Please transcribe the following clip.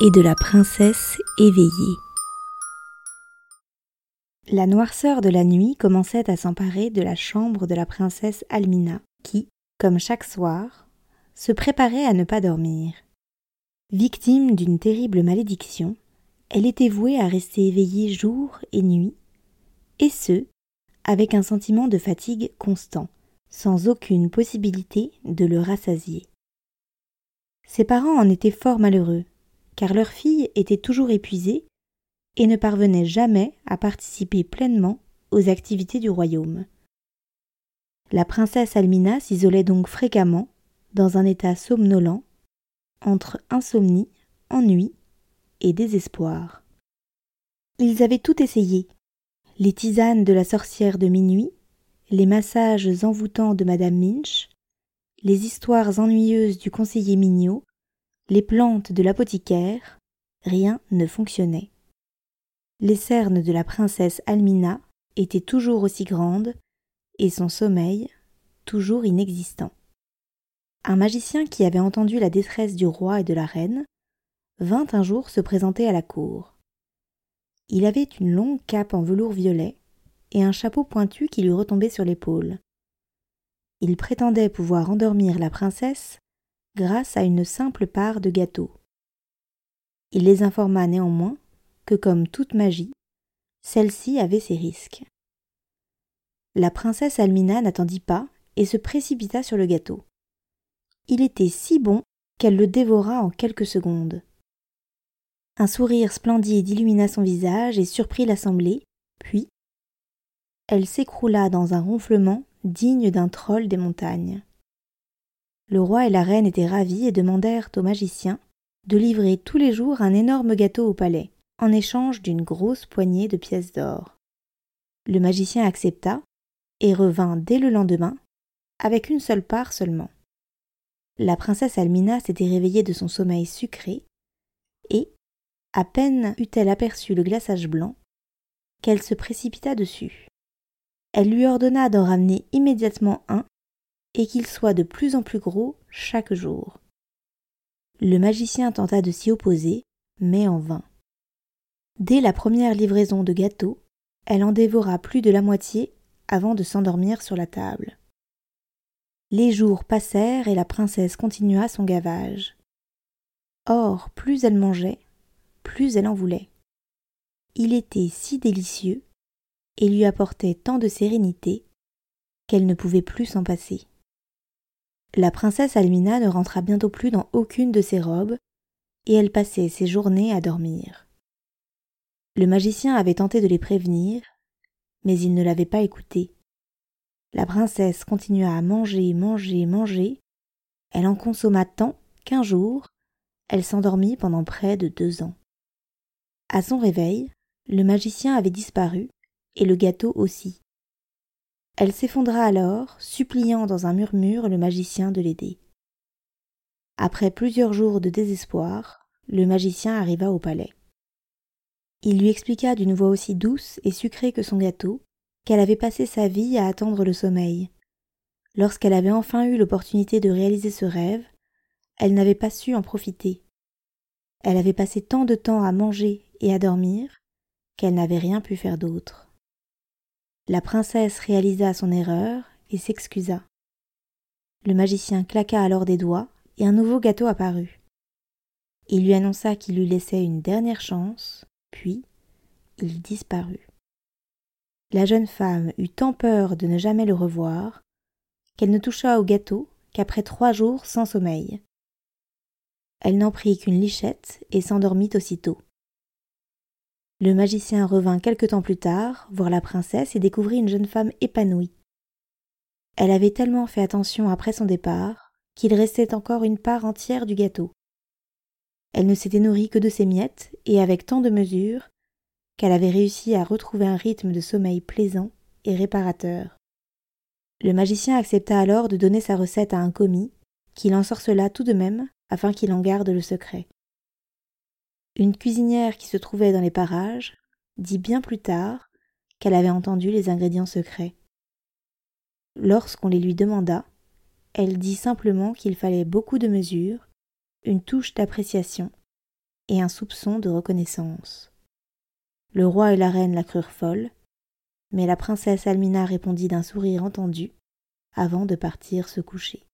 et de la princesse éveillée. La noirceur de la nuit commençait à s'emparer de la chambre de la princesse Almina, qui, comme chaque soir, se préparait à ne pas dormir. Victime d'une terrible malédiction, elle était vouée à rester éveillée jour et nuit, et ce, avec un sentiment de fatigue constant, sans aucune possibilité de le rassasier. Ses parents en étaient fort malheureux, car leur fille était toujours épuisée et ne parvenait jamais à participer pleinement aux activités du royaume. La princesse Almina s'isolait donc fréquemment, dans un état somnolent, entre insomnie, ennui et désespoir. Ils avaient tout essayé les tisanes de la sorcière de minuit, les massages envoûtants de madame Minch, les histoires ennuyeuses du conseiller Mignot, les plantes de l'apothicaire, rien ne fonctionnait. Les cernes de la princesse Almina étaient toujours aussi grandes, et son sommeil toujours inexistant. Un magicien qui avait entendu la détresse du roi et de la reine vint un jour se présenter à la cour. Il avait une longue cape en velours violet et un chapeau pointu qui lui retombait sur l'épaule. Il prétendait pouvoir endormir la princesse grâce à une simple part de gâteau. Il les informa néanmoins que, comme toute magie, celle-ci avait ses risques. La princesse Almina n'attendit pas et se précipita sur le gâteau. Il était si bon qu'elle le dévora en quelques secondes. Un sourire splendide illumina son visage et surprit l'assemblée, puis elle s'écroula dans un ronflement digne d'un troll des montagnes. Le roi et la reine étaient ravis et demandèrent au magicien de livrer tous les jours un énorme gâteau au palais, en échange d'une grosse poignée de pièces d'or. Le magicien accepta et revint dès le lendemain, avec une seule part seulement. La princesse Almina s'était réveillée de son sommeil sucré, et, à peine eut-elle aperçu le glaçage blanc, qu'elle se précipita dessus. Elle lui ordonna d'en ramener immédiatement un et qu'il soit de plus en plus gros chaque jour. Le magicien tenta de s'y opposer, mais en vain. Dès la première livraison de gâteaux, elle en dévora plus de la moitié avant de s'endormir sur la table. Les jours passèrent et la princesse continua son gavage. Or, plus elle mangeait, plus elle en voulait. Il était si délicieux et lui apportait tant de sérénité qu'elle ne pouvait plus s'en passer. La princesse Almina ne rentra bientôt plus dans aucune de ses robes, et elle passait ses journées à dormir. Le magicien avait tenté de les prévenir, mais il ne l'avait pas écouté. La princesse continua à manger, manger, manger. Elle en consomma tant qu'un jour, elle s'endormit pendant près de deux ans. À son réveil, le magicien avait disparu, et le gâteau aussi. Elle s'effondra alors, suppliant dans un murmure le magicien de l'aider. Après plusieurs jours de désespoir, le magicien arriva au palais. Il lui expliqua d'une voix aussi douce et sucrée que son gâteau qu'elle avait passé sa vie à attendre le sommeil. Lorsqu'elle avait enfin eu l'opportunité de réaliser ce rêve, elle n'avait pas su en profiter. Elle avait passé tant de temps à manger et à dormir qu'elle n'avait rien pu faire d'autre. La princesse réalisa son erreur et s'excusa. Le magicien claqua alors des doigts et un nouveau gâteau apparut. Il lui annonça qu'il lui laissait une dernière chance, puis il disparut. La jeune femme eut tant peur de ne jamais le revoir qu'elle ne toucha au gâteau qu'après trois jours sans sommeil. Elle n'en prit qu'une lichette et s'endormit aussitôt. Le magicien revint quelque temps plus tard voir la princesse et découvrit une jeune femme épanouie. Elle avait tellement fait attention après son départ qu'il restait encore une part entière du gâteau. Elle ne s'était nourrie que de ses miettes, et avec tant de mesure, qu'elle avait réussi à retrouver un rythme de sommeil plaisant et réparateur. Le magicien accepta alors de donner sa recette à un commis, qui l'ensorcela tout de même afin qu'il en garde le secret. Une cuisinière qui se trouvait dans les parages dit bien plus tard qu'elle avait entendu les ingrédients secrets. Lorsqu'on les lui demanda, elle dit simplement qu'il fallait beaucoup de mesure, une touche d'appréciation et un soupçon de reconnaissance. Le roi et la reine la crurent folle, mais la princesse Almina répondit d'un sourire entendu avant de partir se coucher.